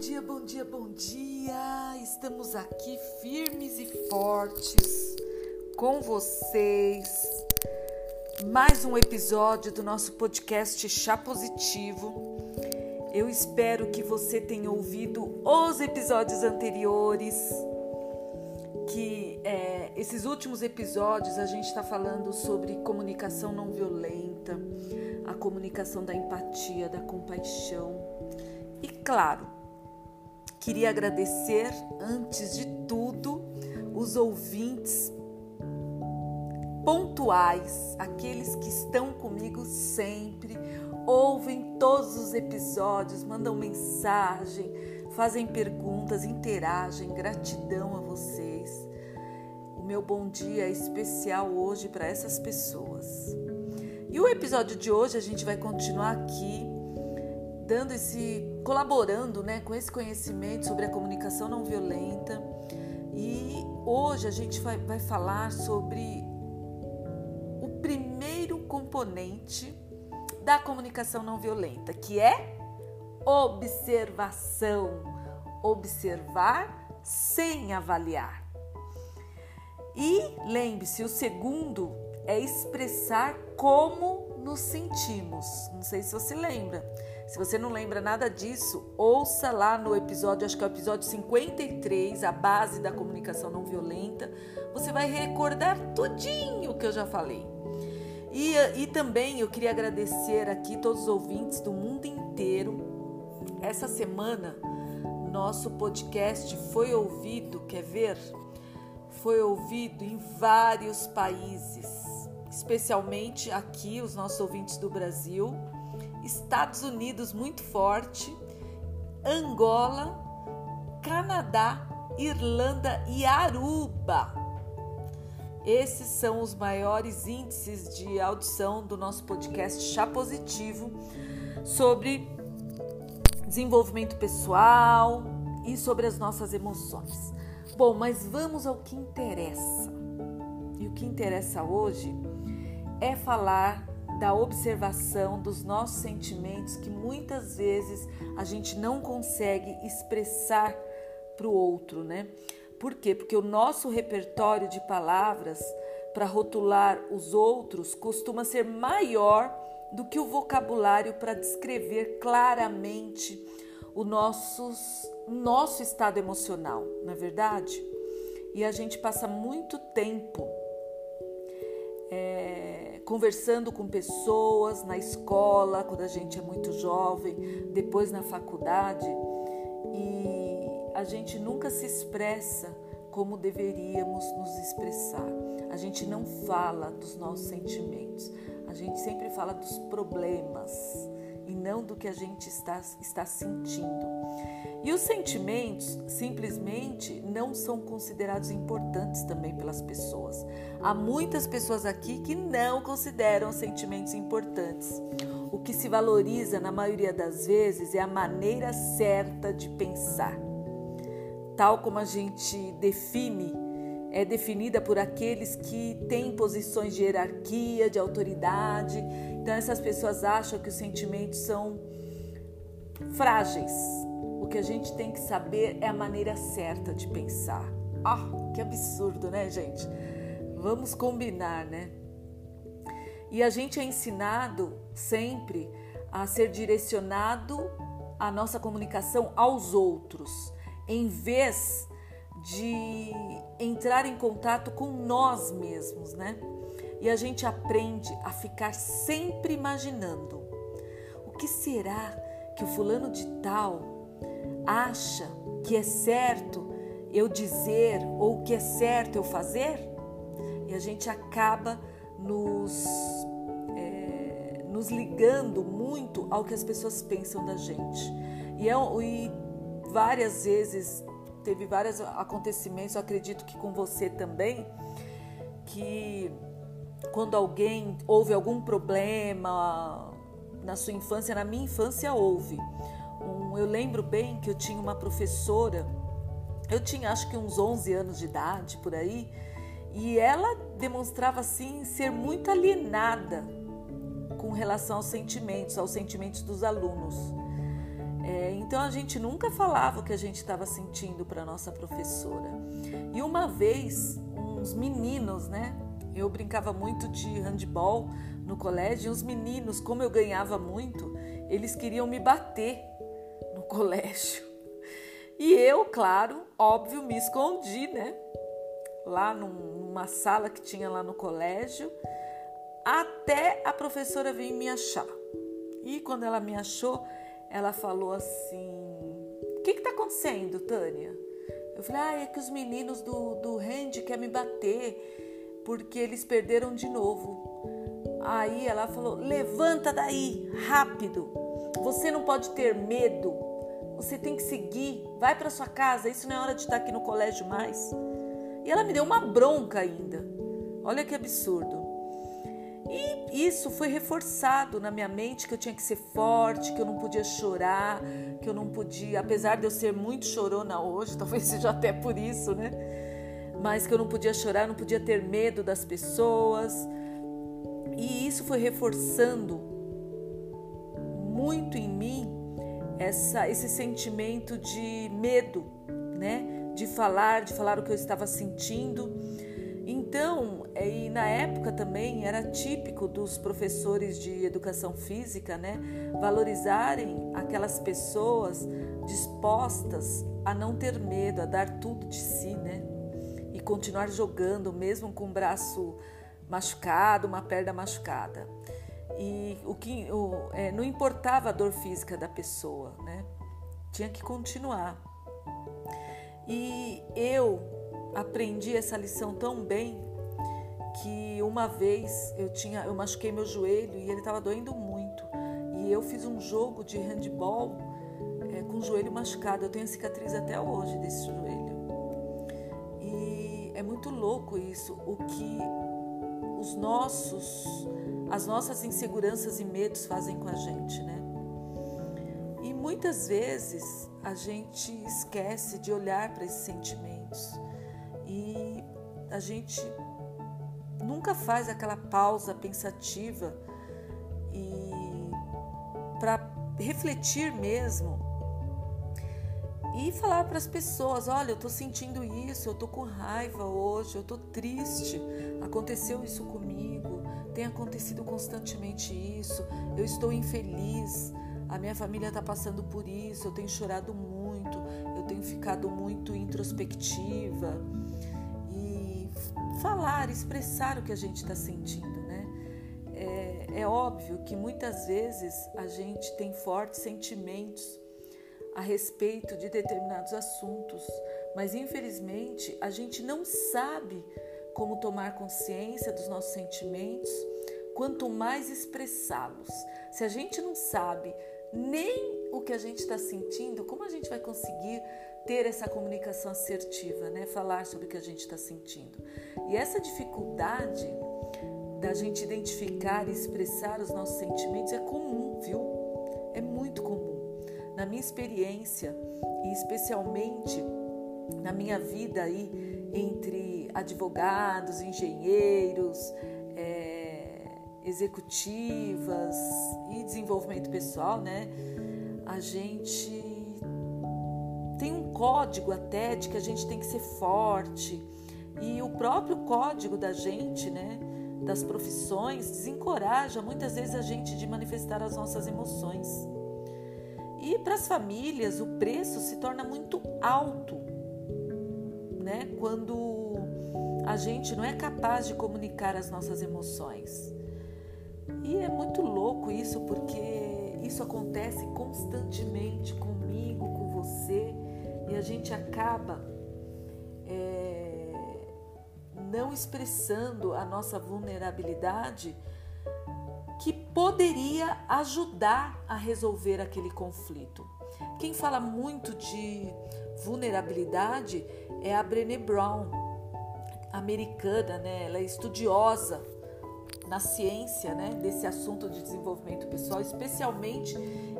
dia, bom dia, bom dia! Estamos aqui firmes e fortes com vocês. Mais um episódio do nosso podcast Chá Positivo. Eu espero que você tenha ouvido os episódios anteriores. Que é, esses últimos episódios a gente está falando sobre comunicação não violenta, a comunicação da empatia, da compaixão. E claro, Queria agradecer, antes de tudo, os ouvintes pontuais, aqueles que estão comigo sempre, ouvem todos os episódios, mandam mensagem, fazem perguntas, interagem. Gratidão a vocês. O meu bom dia é especial hoje para essas pessoas. E o episódio de hoje a gente vai continuar aqui dando esse colaborando, né, com esse conhecimento sobre a comunicação não violenta. E hoje a gente vai, vai falar sobre o primeiro componente da comunicação não violenta, que é observação. Observar sem avaliar. E lembre-se, o segundo é expressar como nos sentimos. Não sei se você lembra. Se você não lembra nada disso, ouça lá no episódio, acho que é o episódio 53, a base da comunicação não violenta. Você vai recordar tudinho que eu já falei. E, e também eu queria agradecer aqui todos os ouvintes do mundo inteiro. Essa semana, nosso podcast foi ouvido, quer ver? Foi ouvido em vários países, especialmente aqui, os nossos ouvintes do Brasil Estados Unidos muito forte, Angola, Canadá, Irlanda e Aruba. Esses são os maiores índices de audição do nosso podcast Chá Positivo sobre desenvolvimento pessoal e sobre as nossas emoções. Bom, mas vamos ao que interessa. E o que interessa hoje é falar da observação dos nossos sentimentos que muitas vezes a gente não consegue expressar para o outro, né? Por quê? Porque o nosso repertório de palavras para rotular os outros costuma ser maior do que o vocabulário para descrever claramente o nosso, nosso estado emocional, não é verdade? E a gente passa muito tempo conversando com pessoas na escola, quando a gente é muito jovem, depois na faculdade, e a gente nunca se expressa como deveríamos nos expressar. A gente não fala dos nossos sentimentos, a gente sempre fala dos problemas e não do que a gente está, está sentindo. E os sentimentos simplesmente não são considerados importantes também pelas pessoas. Há muitas pessoas aqui que não consideram sentimentos importantes. O que se valoriza na maioria das vezes é a maneira certa de pensar. Tal como a gente define, é definida por aqueles que têm posições de hierarquia, de autoridade. Então essas pessoas acham que os sentimentos são frágeis, que a gente tem que saber é a maneira certa de pensar. Ah, que absurdo, né, gente? Vamos combinar, né? E a gente é ensinado sempre a ser direcionado a nossa comunicação aos outros, em vez de entrar em contato com nós mesmos, né? E a gente aprende a ficar sempre imaginando o que será que o fulano de tal acha que é certo eu dizer ou que é certo eu fazer? E a gente acaba nos, é, nos ligando muito ao que as pessoas pensam da gente. E, é, e várias vezes, teve vários acontecimentos, eu acredito que com você também, que quando alguém houve algum problema na sua infância, na minha infância houve um, eu lembro bem que eu tinha uma professora, eu tinha acho que uns 11 anos de idade por aí, e ela demonstrava assim ser muito alienada com relação aos sentimentos, aos sentimentos dos alunos. É, então a gente nunca falava o que a gente estava sentindo para nossa professora. E uma vez, uns meninos, né? Eu brincava muito de handball no colégio, e os meninos, como eu ganhava muito, eles queriam me bater no colégio. E eu, claro, óbvio, me escondi, né? Lá numa sala que tinha lá no colégio, até a professora vir me achar. E quando ela me achou, ela falou assim: O que está acontecendo, Tânia? Eu falei: Ah, é que os meninos do, do Randy querem me bater porque eles perderam de novo. Aí ela falou: Levanta daí, rápido. Você não pode ter medo. Você tem que seguir. Vai para sua casa. Isso não é hora de estar aqui no colégio mais. E ela me deu uma bronca ainda. Olha que absurdo. E isso foi reforçado na minha mente que eu tinha que ser forte, que eu não podia chorar, que eu não podia, apesar de eu ser muito chorona hoje, talvez seja até por isso, né? Mas que eu não podia chorar, não podia ter medo das pessoas. E isso foi reforçando muito em mim essa, esse sentimento de medo, né? De falar, de falar o que eu estava sentindo. Então, é, e na época também era típico dos professores de educação física, né, valorizarem aquelas pessoas dispostas a não ter medo, a dar tudo de si, né, e continuar jogando mesmo com o braço machucado, uma perna machucada. E o que o, é, não importava a dor física da pessoa, né, tinha que continuar. E eu aprendi essa lição tão bem que uma vez eu tinha eu machuquei meu joelho e ele estava doendo muito. E eu fiz um jogo de handball é, com o joelho machucado. Eu tenho cicatriz até hoje desse joelho. E é muito louco isso o que os nossos as nossas inseguranças e medos fazem com a gente né? E muitas vezes a gente esquece de olhar para esses sentimentos gente nunca faz aquela pausa pensativa e para refletir mesmo e falar para as pessoas: olha, eu estou sentindo isso, eu estou com raiva hoje, eu estou triste, aconteceu isso comigo, tem acontecido constantemente isso, eu estou infeliz, a minha família está passando por isso, eu tenho chorado muito, eu tenho ficado muito introspectiva falar, expressar o que a gente está sentindo, né? É, é óbvio que muitas vezes a gente tem fortes sentimentos a respeito de determinados assuntos, mas infelizmente a gente não sabe como tomar consciência dos nossos sentimentos, quanto mais expressá-los. Se a gente não sabe nem o que a gente está sentindo, como a gente vai conseguir ter essa comunicação assertiva, né? Falar sobre o que a gente está sentindo. E essa dificuldade da gente identificar e expressar os nossos sentimentos é comum, viu? É muito comum. Na minha experiência e especialmente na minha vida aí entre advogados, engenheiros, executivas e desenvolvimento pessoal, né? A gente tem um código até de que a gente tem que ser forte. E o próprio código da gente, né, das profissões, desencoraja muitas vezes a gente de manifestar as nossas emoções. E para as famílias, o preço se torna muito alto, né, quando a gente não é capaz de comunicar as nossas emoções. E é muito louco isso, porque isso acontece constantemente comigo, com você e a gente acaba é, não expressando a nossa vulnerabilidade que poderia ajudar a resolver aquele conflito. Quem fala muito de vulnerabilidade é a Brené Brown, americana, né? Ela é estudiosa na ciência, né, desse assunto de desenvolvimento pessoal, especialmente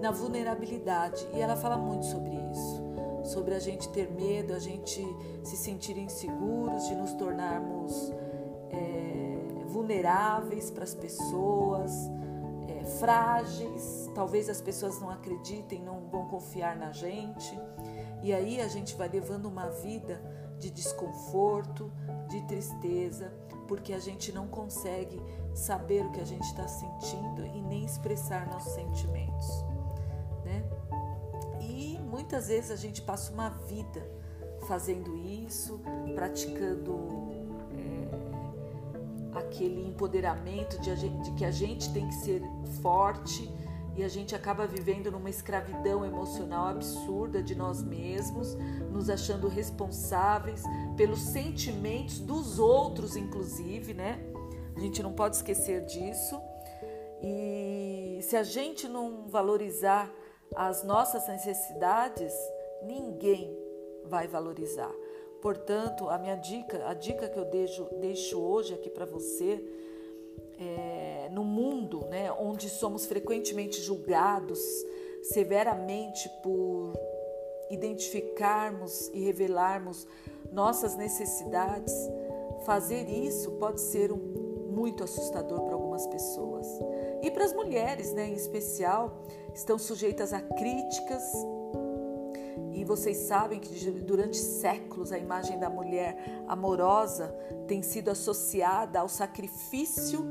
na vulnerabilidade, e ela fala muito sobre isso sobre a gente ter medo, a gente se sentir inseguros, de nos tornarmos é, vulneráveis para as pessoas, é, frágeis, talvez as pessoas não acreditem, não vão confiar na gente. E aí a gente vai levando uma vida de desconforto, de tristeza, porque a gente não consegue saber o que a gente está sentindo e nem expressar nossos sentimentos, né? E muitas vezes a gente passa uma vida fazendo isso, praticando é, aquele empoderamento de, gente, de que a gente tem que ser forte e a gente acaba vivendo numa escravidão emocional absurda de nós mesmos, nos achando responsáveis pelos sentimentos dos outros, inclusive, né? A gente não pode esquecer disso. E se a gente não valorizar as nossas necessidades, ninguém vai valorizar. Portanto, a minha dica, a dica que eu deixo, deixo hoje aqui para você é, no mundo, né, onde somos frequentemente julgados severamente por identificarmos e revelarmos nossas necessidades, fazer isso pode ser um, muito assustador para algumas pessoas. E para as mulheres, né, em especial, estão sujeitas a críticas. E vocês sabem que durante séculos a imagem da mulher amorosa tem sido associada ao sacrifício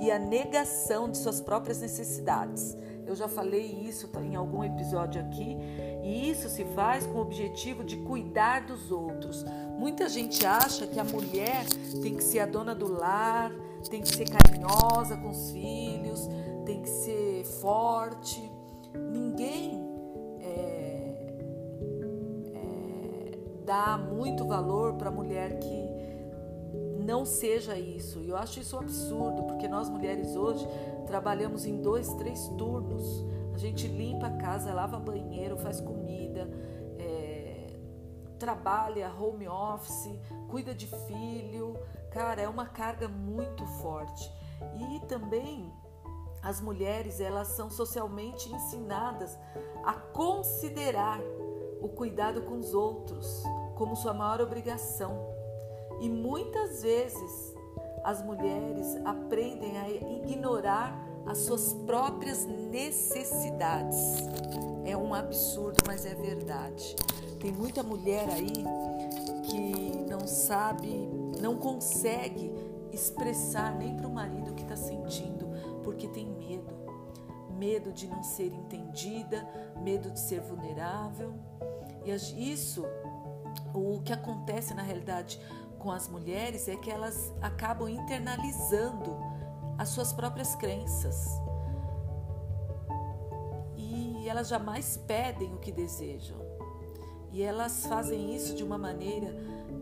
e à negação de suas próprias necessidades. Eu já falei isso em algum episódio aqui, e isso se faz com o objetivo de cuidar dos outros. Muita gente acha que a mulher tem que ser a dona do lar, tem que ser carinhosa com os filhos, tem que ser forte. Ninguém é, é, dá muito valor para a mulher que não seja isso. E eu acho isso um absurdo, porque nós mulheres hoje trabalhamos em dois, três turnos. A gente limpa a casa, lava banheiro, faz comida, trabalha home office, cuida de filho. Cara, é uma carga muito forte. E também as mulheres, elas são socialmente ensinadas a considerar o cuidado com os outros como sua maior obrigação. E muitas vezes as mulheres aprendem a ignorar as suas próprias necessidades. É um absurdo, mas é verdade. Tem muita mulher aí que não sabe, não consegue expressar nem para o marido o que está sentindo, porque tem medo. Medo de não ser entendida, medo de ser vulnerável. E isso, o que acontece na realidade com as mulheres é que elas acabam internalizando as suas próprias crenças. E elas jamais pedem o que desejam. E elas fazem isso de uma maneira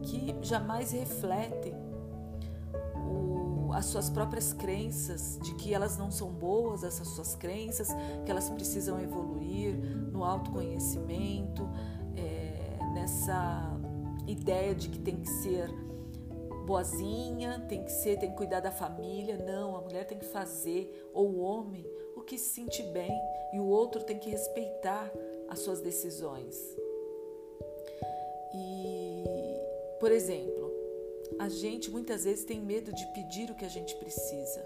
que jamais refletem o, as suas próprias crenças, de que elas não são boas, essas suas crenças, que elas precisam evoluir no autoconhecimento, é, nessa ideia de que tem que ser boazinha, tem que ser, tem que cuidar da família. Não, a mulher tem que fazer, ou o homem, o que se sentir bem, e o outro tem que respeitar as suas decisões. Por exemplo, a gente muitas vezes tem medo de pedir o que a gente precisa.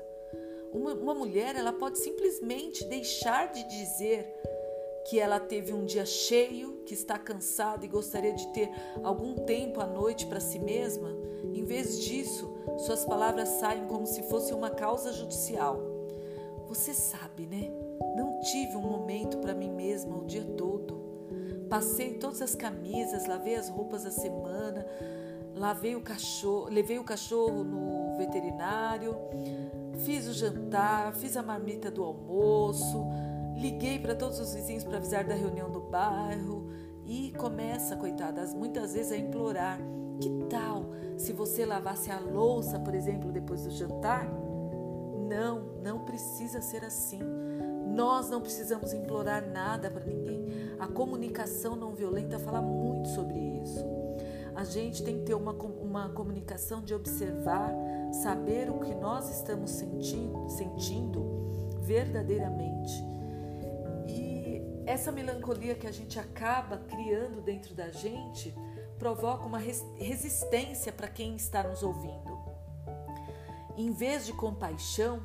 Uma, uma mulher, ela pode simplesmente deixar de dizer que ela teve um dia cheio, que está cansada e gostaria de ter algum tempo à noite para si mesma, em vez disso, suas palavras saem como se fosse uma causa judicial. Você sabe, né? Não tive um momento para mim mesma o dia todo. Passei todas as camisas, lavei as roupas da semana, lavei o cachorro, levei o cachorro no veterinário, fiz o jantar, fiz a marmita do almoço, liguei para todos os vizinhos para avisar da reunião do bairro e começa, coitadas, muitas vezes a implorar: que tal se você lavasse a louça, por exemplo, depois do jantar? Não, não precisa ser assim. Nós não precisamos implorar nada para ninguém. A comunicação não violenta fala muito sobre isso. A gente tem que ter uma, uma comunicação de observar, saber o que nós estamos sentindo, sentindo verdadeiramente. E essa melancolia que a gente acaba criando dentro da gente provoca uma resistência para quem está nos ouvindo. Em vez de compaixão,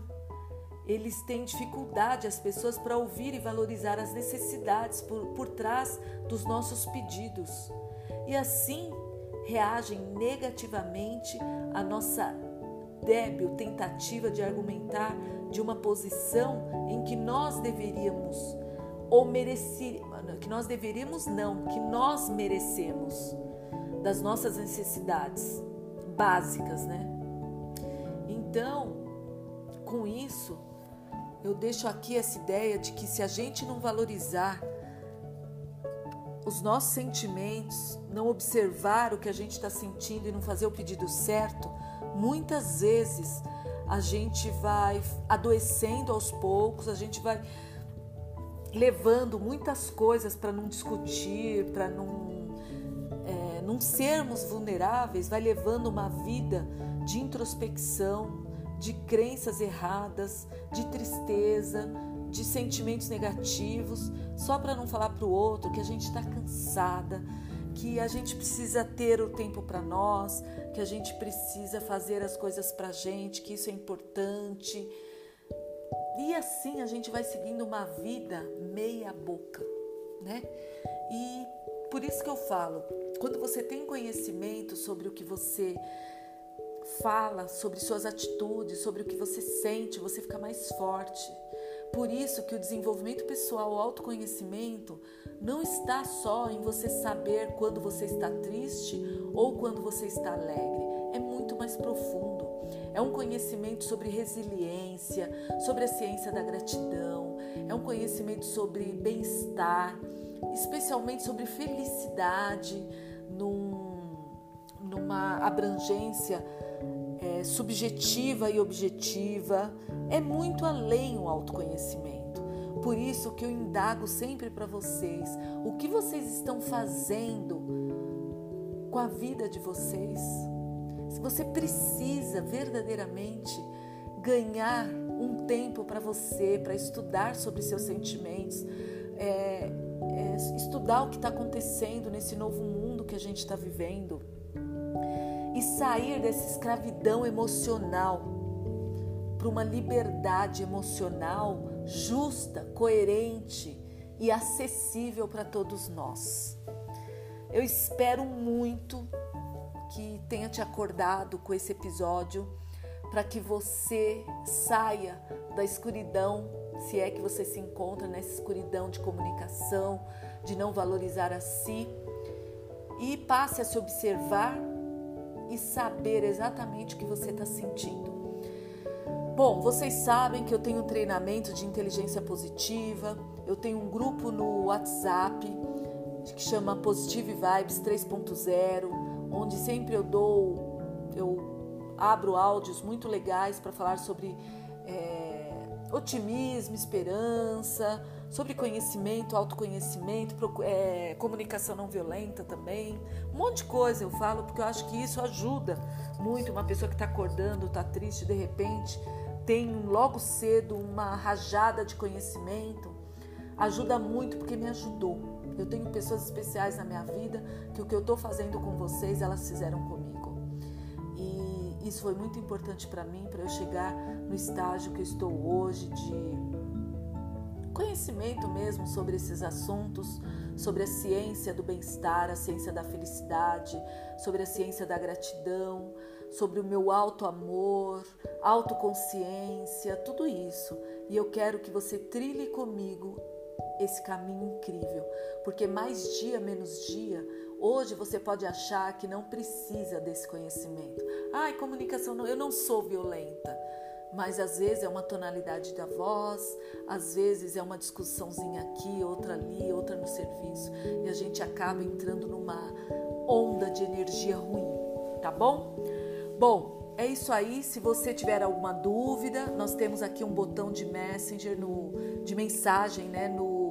eles têm dificuldade, as pessoas, para ouvir e valorizar as necessidades por, por trás dos nossos pedidos. E assim reagem negativamente à nossa débil tentativa de argumentar de uma posição em que nós deveríamos ou merecer, que nós deveríamos não, que nós merecemos das nossas necessidades básicas, né? Então, com isso, eu deixo aqui essa ideia de que se a gente não valorizar os nossos sentimentos, não observar o que a gente está sentindo e não fazer o pedido certo, muitas vezes a gente vai adoecendo aos poucos, a gente vai levando muitas coisas para não discutir, para não, é, não sermos vulneráveis, vai levando uma vida de introspecção, de crenças erradas, de tristeza, de sentimentos negativos, só para não falar para o outro que a gente está cansada, que a gente precisa ter o tempo para nós, que a gente precisa fazer as coisas para a gente, que isso é importante. E assim a gente vai seguindo uma vida meia boca, né? E por isso que eu falo, quando você tem conhecimento sobre o que você fala, sobre suas atitudes, sobre o que você sente, você fica mais forte. Por isso que o desenvolvimento pessoal, o autoconhecimento, não está só em você saber quando você está triste ou quando você está alegre. É muito mais profundo. É um conhecimento sobre resiliência, sobre a ciência da gratidão, é um conhecimento sobre bem-estar, especialmente sobre felicidade, num, numa abrangência é, subjetiva e objetiva, é muito além o autoconhecimento. Por isso que eu indago sempre para vocês, o que vocês estão fazendo com a vida de vocês? Se você precisa verdadeiramente ganhar um tempo para você, para estudar sobre seus sentimentos, é, é, estudar o que está acontecendo nesse novo mundo que a gente está vivendo e sair dessa escravidão emocional para uma liberdade emocional justa, coerente e acessível para todos nós. Eu espero muito que tenha te acordado com esse episódio para que você saia da escuridão, se é que você se encontra nessa escuridão de comunicação, de não valorizar a si, e passe a se observar e saber exatamente o que você está sentindo. Bom, vocês sabem que eu tenho um treinamento de inteligência positiva, eu tenho um grupo no WhatsApp que chama Positive Vibes 3.0, onde sempre eu dou, eu abro áudios muito legais para falar sobre é, otimismo, esperança, sobre conhecimento, autoconhecimento, é, comunicação não violenta também. Um monte de coisa eu falo porque eu acho que isso ajuda muito uma pessoa que está acordando, está triste, de repente tem logo cedo uma rajada de conhecimento. Ajuda muito porque me ajudou. Eu tenho pessoas especiais na minha vida que o que eu estou fazendo com vocês, elas fizeram comigo. E isso foi muito importante para mim, para eu chegar no estágio que eu estou hoje de conhecimento mesmo sobre esses assuntos, sobre a ciência do bem-estar, a ciência da felicidade, sobre a ciência da gratidão, sobre o meu alto amor, autoconsciência, tudo isso. E eu quero que você trilhe comigo esse caminho incrível, porque mais dia menos dia, hoje você pode achar que não precisa desse conhecimento. Ai, comunicação eu não sou violenta mas às vezes é uma tonalidade da voz, às vezes é uma discussãozinha aqui, outra ali, outra no serviço, e a gente acaba entrando numa onda de energia ruim, tá bom? Bom, é isso aí. Se você tiver alguma dúvida, nós temos aqui um botão de Messenger no de mensagem, né, no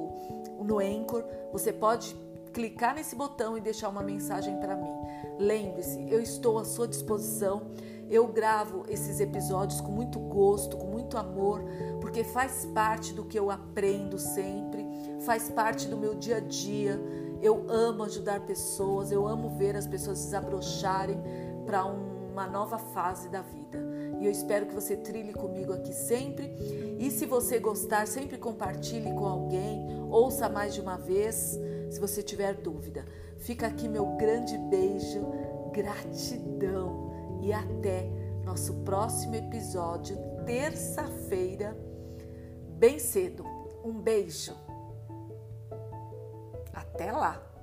no Anchor. Você pode clicar nesse botão e deixar uma mensagem para mim. Lembre-se, eu estou à sua disposição. Eu gravo esses episódios com muito gosto, com muito amor, porque faz parte do que eu aprendo sempre, faz parte do meu dia a dia. Eu amo ajudar pessoas, eu amo ver as pessoas desabrocharem para uma nova fase da vida. E eu espero que você trilhe comigo aqui sempre. E se você gostar, sempre compartilhe com alguém, ouça mais de uma vez, se você tiver dúvida. Fica aqui meu grande beijo, gratidão e até nosso próximo episódio, terça-feira, bem cedo. Um beijo. Até lá!